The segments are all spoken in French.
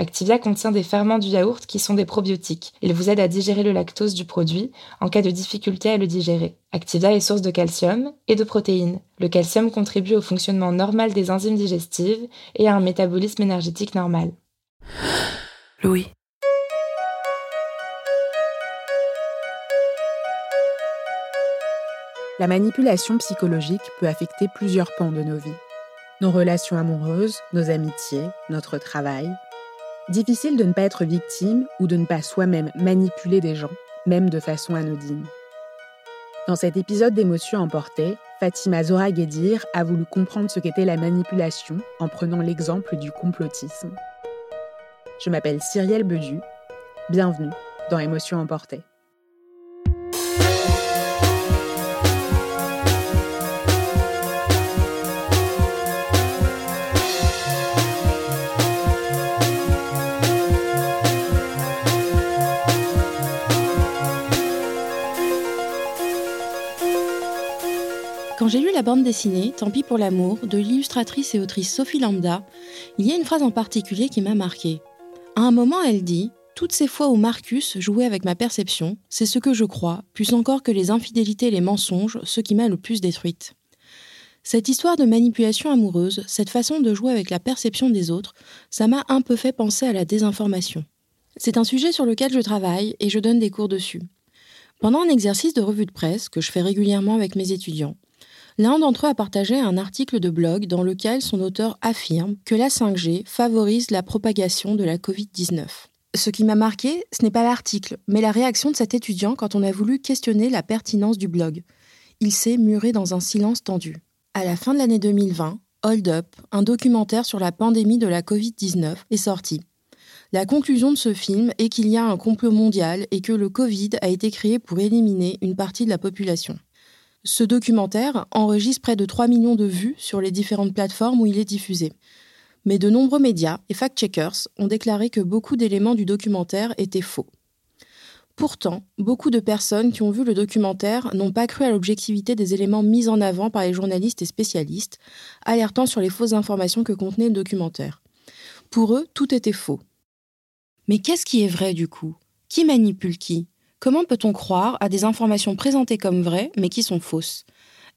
Activia contient des ferments du yaourt qui sont des probiotiques. Ils vous aident à digérer le lactose du produit en cas de difficulté à le digérer. Activia est source de calcium et de protéines. Le calcium contribue au fonctionnement normal des enzymes digestives et à un métabolisme énergétique normal. Louis. La manipulation psychologique peut affecter plusieurs pans de nos vies. Nos relations amoureuses, nos amitiés, notre travail, Difficile de ne pas être victime ou de ne pas soi-même manipuler des gens, même de façon anodine. Dans cet épisode d'émotions emportées, Fatima Zora Guedir a voulu comprendre ce qu'était la manipulation en prenant l'exemple du complotisme. Je m'appelle Cyrielle Bedu. Bienvenue dans Émotions emportées. J'ai lu la bande dessinée Tant pis pour l'amour de l'illustratrice et autrice Sophie Lambda, il y a une phrase en particulier qui m'a marquée. À un moment, elle dit Toutes ces fois où Marcus jouait avec ma perception, c'est ce que je crois, plus encore que les infidélités et les mensonges, ce qui m'a le plus détruite. Cette histoire de manipulation amoureuse, cette façon de jouer avec la perception des autres, ça m'a un peu fait penser à la désinformation. C'est un sujet sur lequel je travaille et je donne des cours dessus. Pendant un exercice de revue de presse que je fais régulièrement avec mes étudiants, L'un d'entre eux a partagé un article de blog dans lequel son auteur affirme que la 5G favorise la propagation de la Covid-19. Ce qui m'a marqué, ce n'est pas l'article, mais la réaction de cet étudiant quand on a voulu questionner la pertinence du blog. Il s'est muré dans un silence tendu. À la fin de l'année 2020, Hold Up, un documentaire sur la pandémie de la Covid-19, est sorti. La conclusion de ce film est qu'il y a un complot mondial et que le Covid a été créé pour éliminer une partie de la population. Ce documentaire enregistre près de 3 millions de vues sur les différentes plateformes où il est diffusé. Mais de nombreux médias et fact-checkers ont déclaré que beaucoup d'éléments du documentaire étaient faux. Pourtant, beaucoup de personnes qui ont vu le documentaire n'ont pas cru à l'objectivité des éléments mis en avant par les journalistes et spécialistes, alertant sur les fausses informations que contenait le documentaire. Pour eux, tout était faux. Mais qu'est-ce qui est vrai du coup? Qui manipule qui? Comment peut-on croire à des informations présentées comme vraies mais qui sont fausses?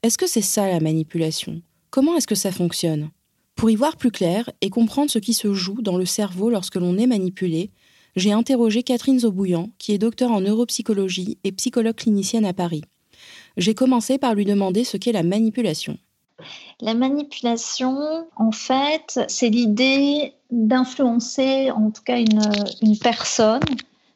Est-ce que c'est ça la manipulation? Comment est-ce que ça fonctionne? Pour y voir plus clair et comprendre ce qui se joue dans le cerveau lorsque l'on est manipulé, j'ai interrogé Catherine Zobouillan, qui est docteur en neuropsychologie et psychologue clinicienne à Paris. J'ai commencé par lui demander ce qu'est la manipulation. La manipulation, en fait, c'est l'idée d'influencer en tout cas une, une personne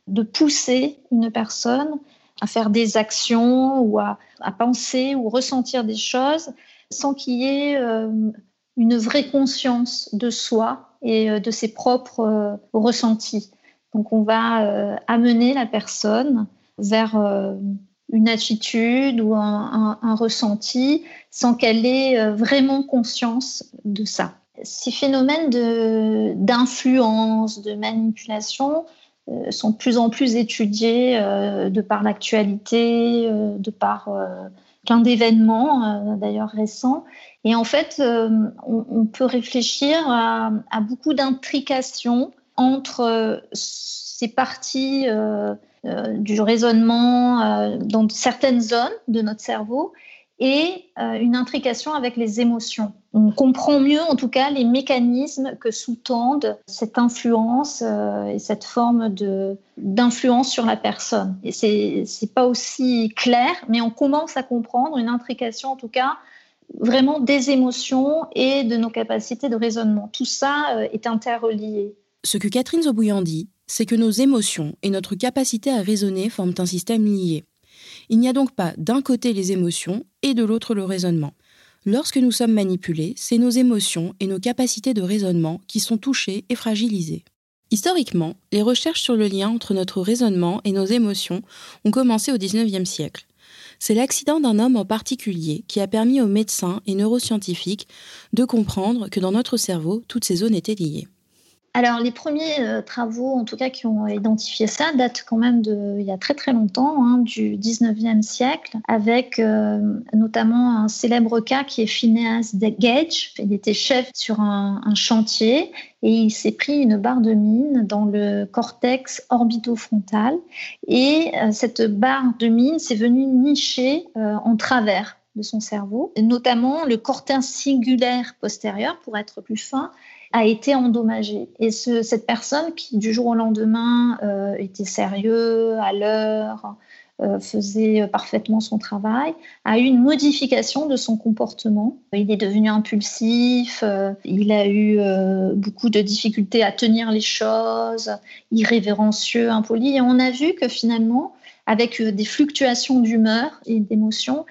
de pousser une personne à faire des actions ou à, penser ou ressentir des choses sans qu'il y ait euh, une vraie conscience de soi et euh, de ses propres euh, ressentis. Donc on va amener la personne vers une attitude ou un, ressenti sans qu'elle ait vraiment conscience de ça. Ces phénomènes d'influence, de, manipulation sont de plus en plus étudiés euh, de par l'actualité, de par plein d'événements d'ailleurs récents. Et en fait, on, peut réfléchir à, beaucoup d'intrications entre ces parties euh, du raisonnement euh, dans certaines zones de notre cerveau et euh, une intrication avec les émotions. On comprend mieux, en tout cas, les mécanismes que sous-tendent cette influence et cette forme d'influence sur la personne. Et c'est pas aussi clair, mais on commence à comprendre une intrication, en tout cas, vraiment des émotions et de nos capacités de raisonnement. Tout ça est interrelié. Ce que Catherine Zobouyan dit, c'est que nos émotions et notre capacité à raisonner forment un système lié. Il n'y a donc pas d'un côté les émotions et de l'autre le raisonnement. Lorsque nous sommes manipulés, c'est nos émotions et nos capacités de raisonnement qui sont touchées et fragilisées. Historiquement, les recherches sur le lien entre notre raisonnement et nos émotions ont commencé au XIXe siècle. C'est l'accident d'un homme en particulier qui a permis aux médecins et neuroscientifiques de comprendre que dans notre cerveau, toutes ces zones étaient liées. Alors, les premiers euh, travaux, en tout cas, qui ont identifié ça, datent quand même de, il y a très très longtemps, hein, du 19e siècle, avec euh, notamment un célèbre cas qui est Phineas Gage. Il était chef sur un, chantier et il s'est pris une barre de mine dans le cortex orbitofrontal. Et euh, cette barre de mine s'est venue nicher en travers de son cerveau, notamment le cortex singulaire postérieur, pour être plus fin, a été endommagé. Et ce, cette personne qui, du jour au lendemain, euh, était sérieux, à l'heure, euh, faisait parfaitement son travail, a eu une modification de son comportement. Il est devenu impulsif, euh, il a eu beaucoup de difficultés à tenir les choses, irrévérencieux, impoli. Et on a vu que finalement, avec des fluctuations d'humeur et d'émotions, euh,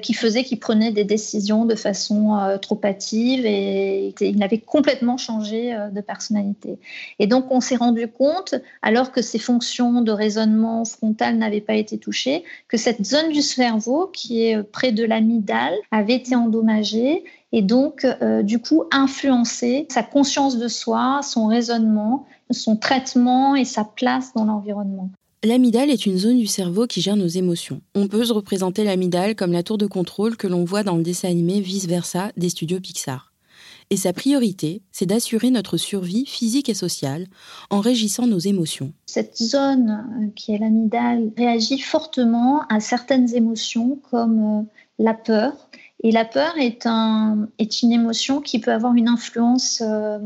qui faisait qu'il prenait des décisions de façon euh, trop hâtive et il avait complètement changé euh, de personnalité. Et donc on s'est rendu compte, alors que ses fonctions de raisonnement frontal n'avaient pas été touchées, que cette zone du cerveau qui est près de l'amygdale avait été endommagée et donc du coup influencé sa conscience de soi, son raisonnement, son traitement et sa place dans l'environnement. L'amygdale est une zone du cerveau qui gère nos émotions. On peut se représenter l'amygdale comme la tour de contrôle que l'on voit dans le dessin animé Vice Versa des studios Pixar. Et sa priorité, c'est d'assurer notre survie physique et sociale en régissant nos émotions. Cette zone euh, qui est l'amygdale réagit fortement à certaines émotions comme euh, la peur. Et la peur est une émotion qui peut avoir une influence euh,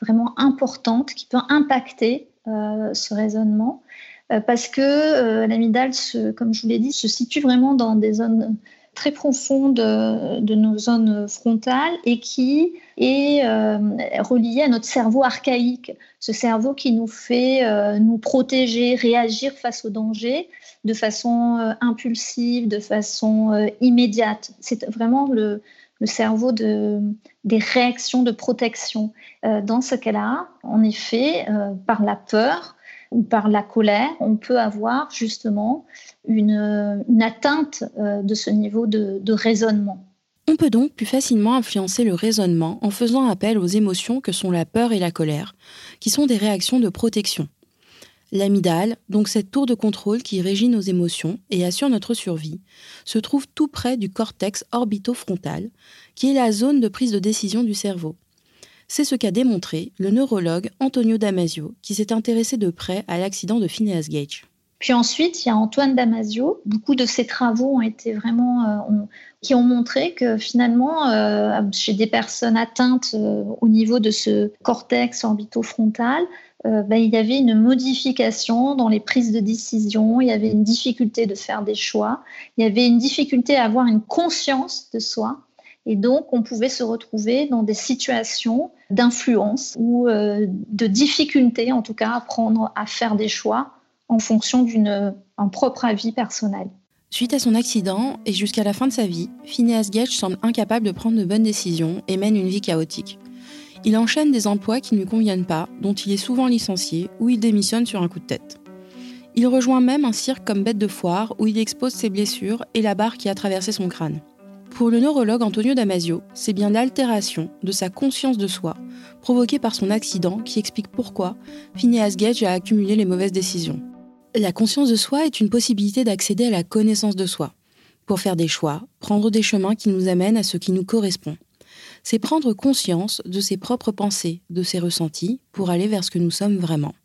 vraiment importante, qui peut impacter ce raisonnement. Euh, parce que euh, l'amygdale, comme je vous l'ai dit, se situe vraiment dans des zones très profondes euh, de nos zones frontales et qui est relié à notre cerveau archaïque, ce cerveau qui nous fait nous protéger, réagir face au danger de façon impulsive, de façon immédiate. C'est vraiment le, cerveau de, des réactions de protection. dans ce cas-là, en effet, par la peur, ou par la colère, on peut avoir justement une, atteinte euh, de ce niveau de, raisonnement. On peut donc plus facilement influencer le raisonnement en faisant appel aux émotions que sont la peur et la colère, qui sont des réactions de protection. L'amygdale, donc cette tour de contrôle qui régit nos émotions et assure notre survie, se trouve tout près du cortex orbitofrontal, qui est la zone de prise de décision du cerveau. C'est ce qu'a démontré le neurologue Antonio Damasio, qui s'est intéressé de près à l'accident de Phineas Gage. Puis ensuite, il y a Antoine Damasio. Beaucoup de ses travaux ont été vraiment, euh, qui ont montré que finalement, euh, chez des personnes atteintes euh, au niveau de ce cortex orbitofrontal, ben, il y avait une modification dans les prises de décision, il y avait une difficulté de faire des choix, il y avait une difficulté à avoir une conscience de soi. Et donc, on pouvait se retrouver dans des situations d'influence ou euh, de difficulté, en tout cas, à prendre, à faire des choix en fonction d'un propre avis personnel. Suite à son accident et jusqu'à la fin de sa vie, Phineas Gage semble incapable de prendre de bonnes décisions et mène une vie chaotique. Il enchaîne des emplois qui ne lui conviennent pas, dont il est souvent licencié ou il démissionne sur un coup de tête. Il rejoint même un cirque comme bête de foire où il expose ses blessures et la barre qui a traversé son crâne. Pour le neurologue Antonio Damasio, c'est bien l'altération de sa conscience de soi, provoquée par son accident, qui explique pourquoi Phineas Gage a accumulé les mauvaises décisions. La conscience de soi est une possibilité d'accéder à la connaissance de soi, pour faire des choix, prendre des chemins qui nous amènent à ce qui nous correspond. C'est prendre conscience de ses propres pensées, de ses ressentis, pour aller vers ce que nous sommes vraiment.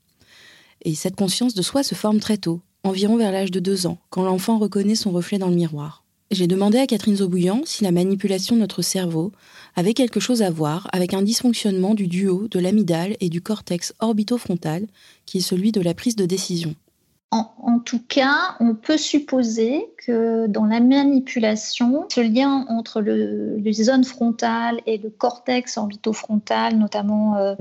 Et cette conscience de soi se forme très tôt, environ vers l'âge de deux ans, quand l'enfant reconnaît son reflet dans le miroir. J'ai demandé à Catherine Zobouillan si la manipulation de notre cerveau avait quelque chose à voir avec un dysfonctionnement du duo de l'amygdale et du cortex orbitofrontal, qui est celui de la prise de décision. En, tout cas, on peut supposer que dans la manipulation, ce lien entre le, les zones frontales et le cortex orbitofrontal, notamment euh,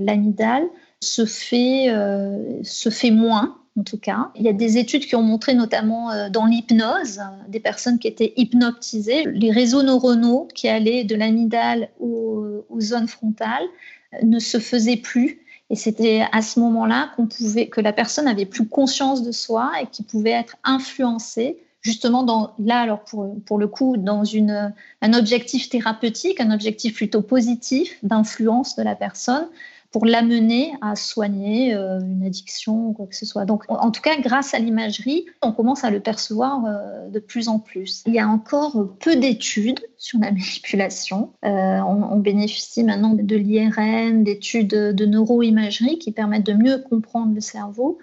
se fait, euh, se fait moins en tout cas. Il y a des études qui ont montré, notamment euh, dans l'hypnose, des personnes qui étaient hypnotisées, les réseaux neuronaux qui allaient de l'amygdale aux, zones frontales euh, ne se faisaient plus. Et c'était à ce moment-là qu'on pouvait, que la personne avait plus conscience de soi et qui pouvait être influencée justement là alors pour, pour le coup dans une, un objectif thérapeutique, un objectif plutôt positif d'influence de la personne pour l'amener à soigner euh, une addiction ou quoi que ce soit. Donc, en tout cas, grâce à l'imagerie, on commence à le percevoir euh, de plus en plus. Il y a encore peu d'études sur la manipulation. Euh, on, on, bénéficie maintenant de l'IRM, d'études de neuroimagerie qui permettent de mieux comprendre le cerveau.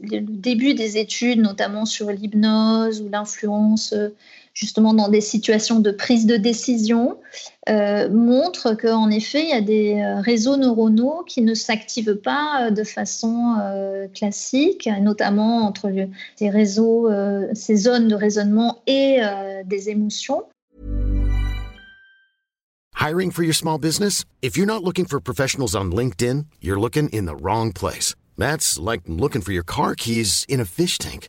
Le début des études, notamment sur l'hypnose ou l'influence justement dans des situations de prise de décision, euh, montre qu'en effet, il y a des euh, réseaux neuronaux qui ne s'activent pas euh, de façon euh, classique, notamment entre ces réseaux, ces zones de raisonnement et des émotions. Hiring for your small business? If you're not looking for professionals on LinkedIn, you're looking in the wrong place. That's like looking for your car keys in a fish tank.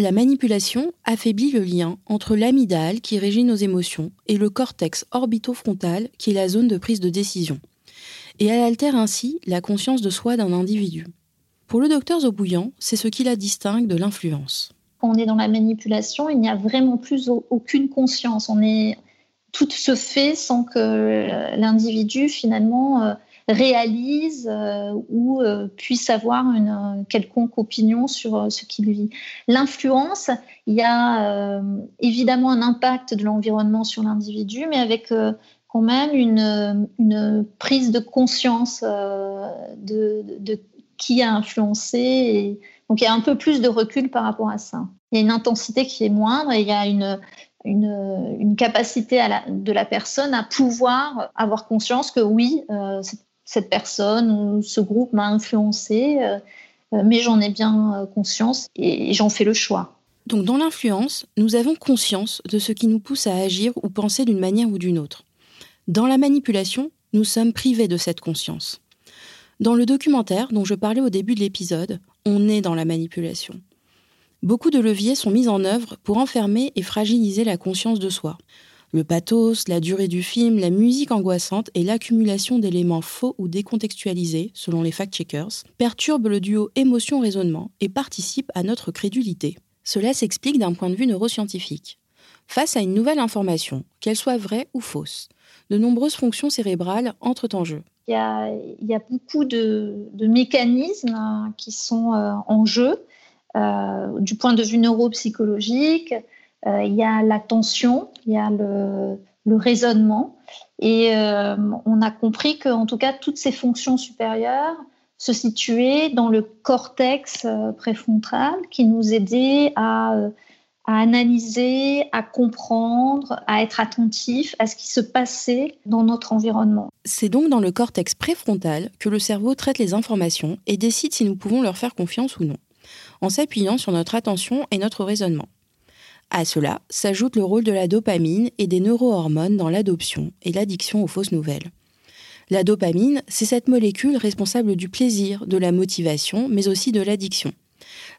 La manipulation affaiblit le lien entre l'amygdale, qui régit nos émotions, et le cortex orbitofrontal, qui est la zone de prise de décision. Et elle altère ainsi la conscience de soi d'un individu. Pour le docteur Zobouillan, c'est ce qui la distingue de l'influence. Quand on est dans la manipulation, il n'y a vraiment plus aucune conscience. On est, tout se fait sans que l'individu finalement euh, réalise euh, ou euh, puisse avoir une quelconque opinion sur euh, ce qu'il vit. L'influence, il y a évidemment un impact de l'environnement sur l'individu, mais avec quand même une, prise de conscience de, qui a influencé. Donc il y a un peu plus de recul par rapport à ça. Il y a une intensité qui est moindre et il y a une, capacité de la personne à pouvoir avoir conscience que oui, euh, personne ou ce groupe m'a influencé, euh, euh, mais j'en ai bien euh, conscience et j'en fais le choix. Donc dans l'influence, nous avons conscience de ce qui nous pousse à agir ou penser d'une manière ou d'une autre. Dans la manipulation, nous sommes privés de cette conscience. Dans le documentaire dont je parlais au début de l'épisode, on est dans la manipulation. Beaucoup de leviers sont mis en œuvre pour enfermer et fragiliser la conscience de soi. Le pathos, la durée du film, la musique angoissante et l'accumulation d'éléments faux ou décontextualisés, selon les fact-checkers, perturbent le duo émotion-raisonnement et participent à notre crédulité. Cela s'explique d'un point de vue neuroscientifique. Face à une nouvelle information, qu'elle soit vraie ou fausse, de nombreuses fonctions cérébrales entrent en jeu. Il y a, beaucoup de, mécanismes hein, qui sont euh, en jeu euh, du point de vue neuropsychologique, il y a l'attention, il y a le, le raisonnement. Et euh, on a compris qu'en tout cas, toutes ces fonctions supérieures se situaient dans le cortex euh, préfrontal qui nous aidait à, à, analyser, à comprendre, à être attentif à ce qui se passait dans notre environnement. C'est donc dans le cortex préfrontal que le cerveau traite les informations et décide si nous pouvons leur faire confiance ou non, en s'appuyant sur notre attention et notre raisonnement. À cela s'ajoute le rôle de la dopamine et des neurohormones dans l'adoption et l'addiction aux fausses nouvelles. La dopamine, c'est cette molécule responsable du plaisir, de la motivation, mais aussi de l'addiction.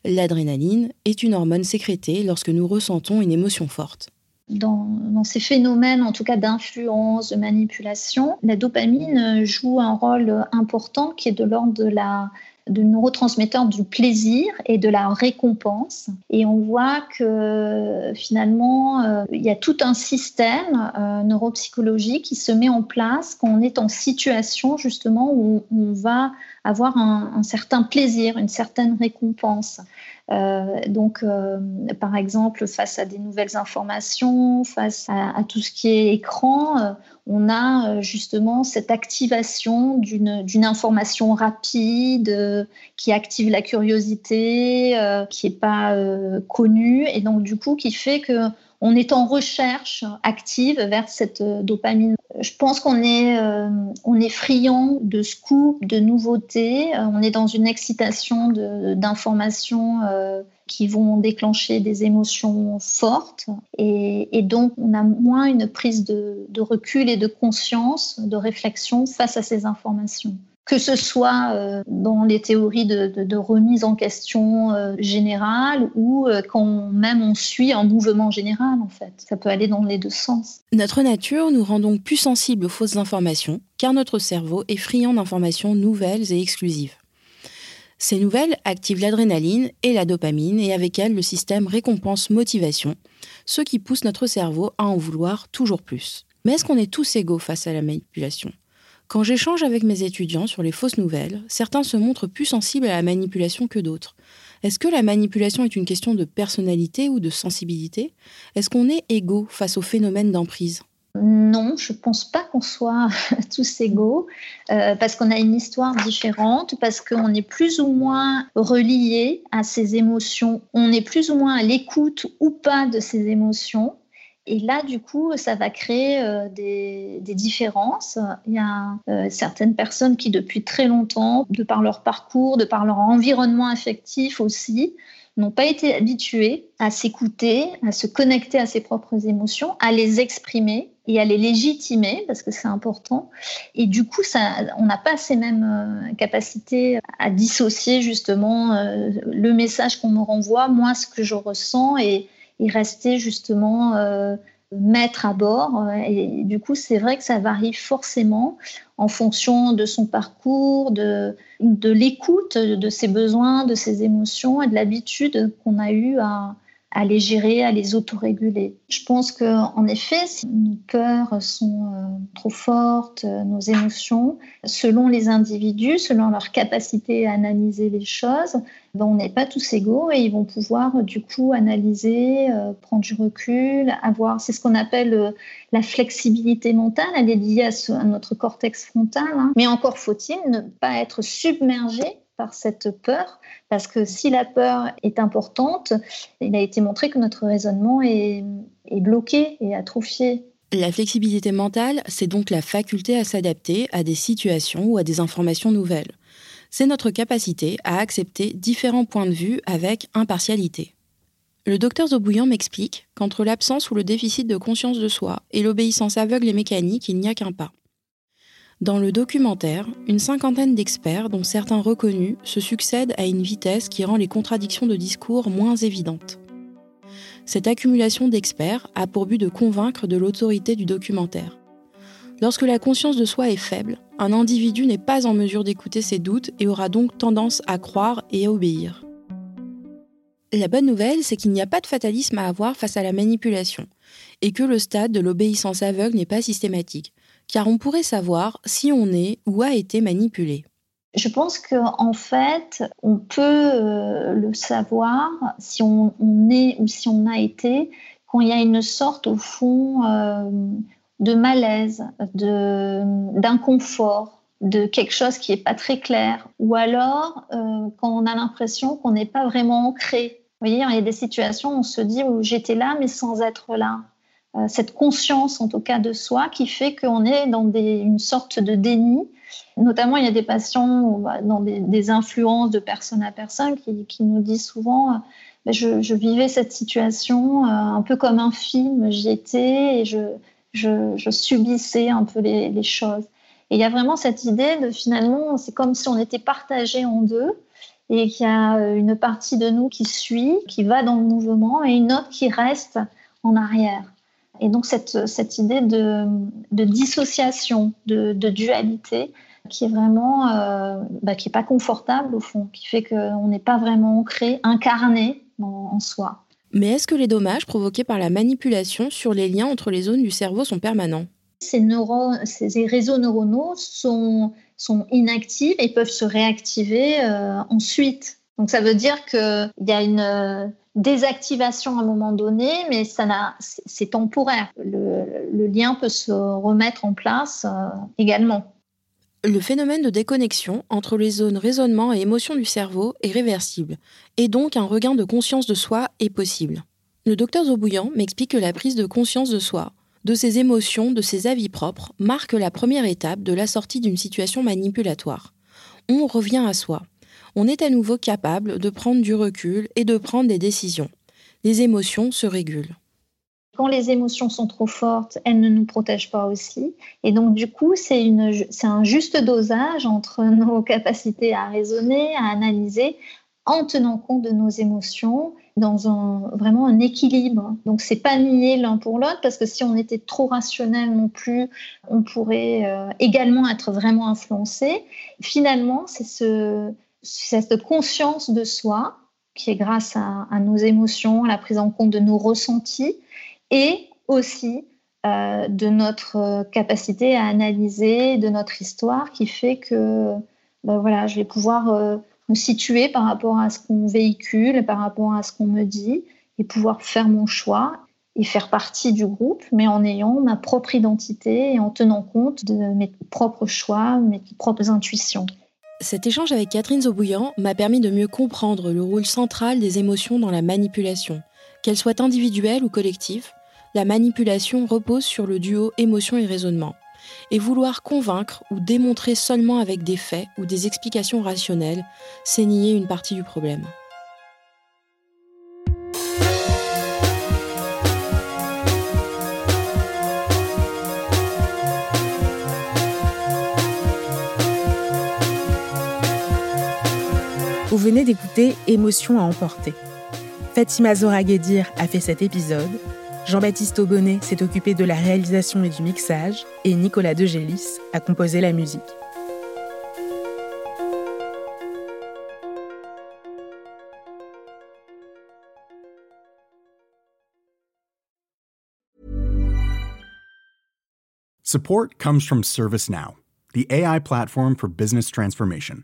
L'adrénaline est une hormone sécrétée lorsque nous ressentons une émotion forte. Dans, ces phénomènes, en tout cas d'influence, de manipulation, la dopamine joue un rôle important qui est de l'ordre de la de neurotransmetteurs du plaisir et de la récompense. Et on voit que finalement, euh, il y a tout un système euh, neuropsychologique qui se met en place quand on est en situation justement où on va avoir un certain plaisir, une certaine récompense. Euh, donc, euh, par exemple, face à des nouvelles informations, face à, tout ce qui est écran, euh, on a justement cette activation d'une information rapide qui active la curiosité, qui n'est pas connue, et donc du coup qui fait que on est en recherche active vers cette euh, dopamine. Je pense qu'on est, euh, on est friand de scoops, de nouveautés. Euh, on est dans une excitation d'informations qui vont déclencher des émotions fortes. Et, donc, on a moins une prise de recul et de conscience, de réflexion face à ces informations que ce soit euh, dans les théories de, remise en question euh, générale ou euh, quand même on suit un mouvement général en fait. Ça peut aller dans les deux sens. Notre nature nous rend donc plus sensibles aux fausses informations car notre cerveau est friand d'informations nouvelles et exclusives. Ces nouvelles activent l'adrénaline et la dopamine et avec elles le système récompense-motivation, ce qui pousse notre cerveau à en vouloir toujours plus. Mais est-ce qu'on est tous égaux face à la manipulation? Quand j'échange avec mes étudiants sur les fausses nouvelles, certains se montrent plus sensibles à la manipulation que d'autres. Est-ce que la manipulation est une question de personnalité ou de sensibilité? Est-ce qu'on est égaux face au phénomène d'emprise? Non, je ne pense pas qu'on soit tous égaux, euh, parce qu'on a une histoire différente, parce qu'on est plus ou moins relié à ces émotions, on est plus ou moins à l'écoute ou pas de ces émotions. Et là, du coup, ça va créer euh, des, différences. Il y a euh, certaines personnes qui, depuis très longtemps, de par leur parcours, de par leur environnement affectif aussi, n'ont pas été habituées à s'écouter, à se connecter à ses propres émotions, à les exprimer et à les légitimer, parce que c'est important. Et du coup, on n'a pas ces mêmes euh, capacités à dissocier justement le message qu'on me renvoie, moi, ce que je ressens et et rester justement euh, mettre à bord. Et du coup, c'est vrai que ça varie forcément en fonction de son parcours, de, de l'écoute de ses besoins, de ses émotions et de l'habitude qu'on a eu à, à les gérer, à les autoréguler. Je pense qu'en effet, si nos peurs sont euh, trop fortes, euh, nos émotions, selon les individus, selon leur capacité à analyser les choses, ben, on n'est pas tous égaux et ils vont pouvoir du coup analyser, euh, prendre du recul, avoir, c'est ce qu'on appelle la flexibilité mentale, elle est liée à, notre cortex frontal, hein. mais encore faut-il ne pas être submergé par cette peur, parce que si la peur est importante, il a été montré que notre raisonnement est, bloqué et atrophié. La flexibilité mentale, c'est donc la faculté à s'adapter à des situations ou à des informations nouvelles. C'est notre capacité à accepter différents points de vue avec impartialité. Le docteur Zobouillan m'explique qu'entre l'absence ou le déficit de conscience de soi et l'obéissance aveugle et mécanique, il n'y a qu'un pas. Dans le documentaire, une cinquantaine d'experts, dont certains reconnus, se succèdent à une vitesse qui rend les contradictions de discours moins évidentes. Cette accumulation d'experts a pour but de convaincre de l'autorité du documentaire. Lorsque la conscience de soi est faible, un individu n'est pas en mesure d'écouter ses doutes et aura donc tendance à croire et à obéir. La bonne nouvelle, c'est qu'il n'y a pas de fatalisme à avoir face à la manipulation, et que le stade de l'obéissance aveugle n'est pas systématique car on pourrait savoir si on est ou a été manipulé. Je pense qu'en en fait, on peut euh, le savoir si on, est ou si on a été quand il y a une sorte, au fond, euh, de malaise, d'inconfort, de, quelque chose qui n'est pas très clair, ou alors euh, quand on a l'impression qu'on n'est pas vraiment ancré. Vous voyez, il y a des situations où on se dit où j'étais là mais sans être là. Euh, cette conscience en tout cas de soi qui fait qu'on est dans une sorte de déni. Notamment, il y a des patients dans des, influences de personne à personne qui, nous disent souvent ben, je, vivais cette situation un peu comme un film. J'y étais et je, subissais un peu les choses. Et il y a vraiment cette idée de finalement, c'est comme si on était partagé en deux et qu'il y a une partie de nous qui suit, qui va dans le mouvement et une autre qui reste en arrière. Et donc cette, cette idée de, de dissociation, de, de, dualité, qui est vraiment, euh, bah, qui est pas confortable au fond, qui fait qu'on n'est pas vraiment ancré, incarné en, soi. Mais est-ce que les dommages provoqués par la manipulation sur les liens entre les zones du cerveau sont permanents? Ces, neurones, ces réseaux neuronaux sont, sont inactifs et peuvent se réactiver euh, ensuite. Donc ça veut dire qu'il y a une désactivation à un moment donné, mais ça c'est temporaire. Le, lien peut se remettre en place euh, également. Le phénomène de déconnexion entre les zones raisonnement et émotion du cerveau est réversible, et donc un regain de conscience de soi est possible. Le docteur Zobouillant m'explique que la prise de conscience de soi, de ses émotions, de ses avis propres, marque la première étape de la sortie d'une situation manipulatoire. On revient à soi, on est à nouveau capable de prendre du recul et de prendre des décisions. Les émotions se régulent. Quand les émotions sont trop fortes, elles ne nous protègent pas aussi. Et donc, du coup, c'est un juste dosage entre nos capacités à raisonner, à analyser, en tenant compte de nos émotions dans un, vraiment un équilibre. Donc, c'est pas nier l'un pour l'autre, parce que si on était trop rationnel non plus, on pourrait euh, également être vraiment influencé. Finalement, c'est ce, cette conscience de soi qui est grâce à, nos émotions, à la prise en compte de nos ressentis et aussi euh, de notre capacité à analyser, de notre histoire qui fait que ben voilà, je vais pouvoir euh, me situer par rapport à ce qu'on véhicule, par rapport à ce qu'on me dit et pouvoir faire mon choix et faire partie du groupe, mais en ayant ma propre identité et en tenant compte de mes propres choix, mes propres intuitions. Cet échange avec Catherine Zobouillant m'a permis de mieux comprendre le rôle central des émotions dans la manipulation. Qu'elles soient individuelles ou collectives, la manipulation repose sur le duo émotion et raisonnement. Et vouloir convaincre ou démontrer seulement avec des faits ou des explications rationnelles, c'est nier une partie du problème. Vous venez d'écouter Émotion à emporter. Fatima Zoraguedir a fait cet épisode, Jean-Baptiste Aubonnet s'est occupé de la réalisation et du mixage, et Nicolas Degélis a composé la musique. Support comes from ServiceNow, the AI platform for business transformation.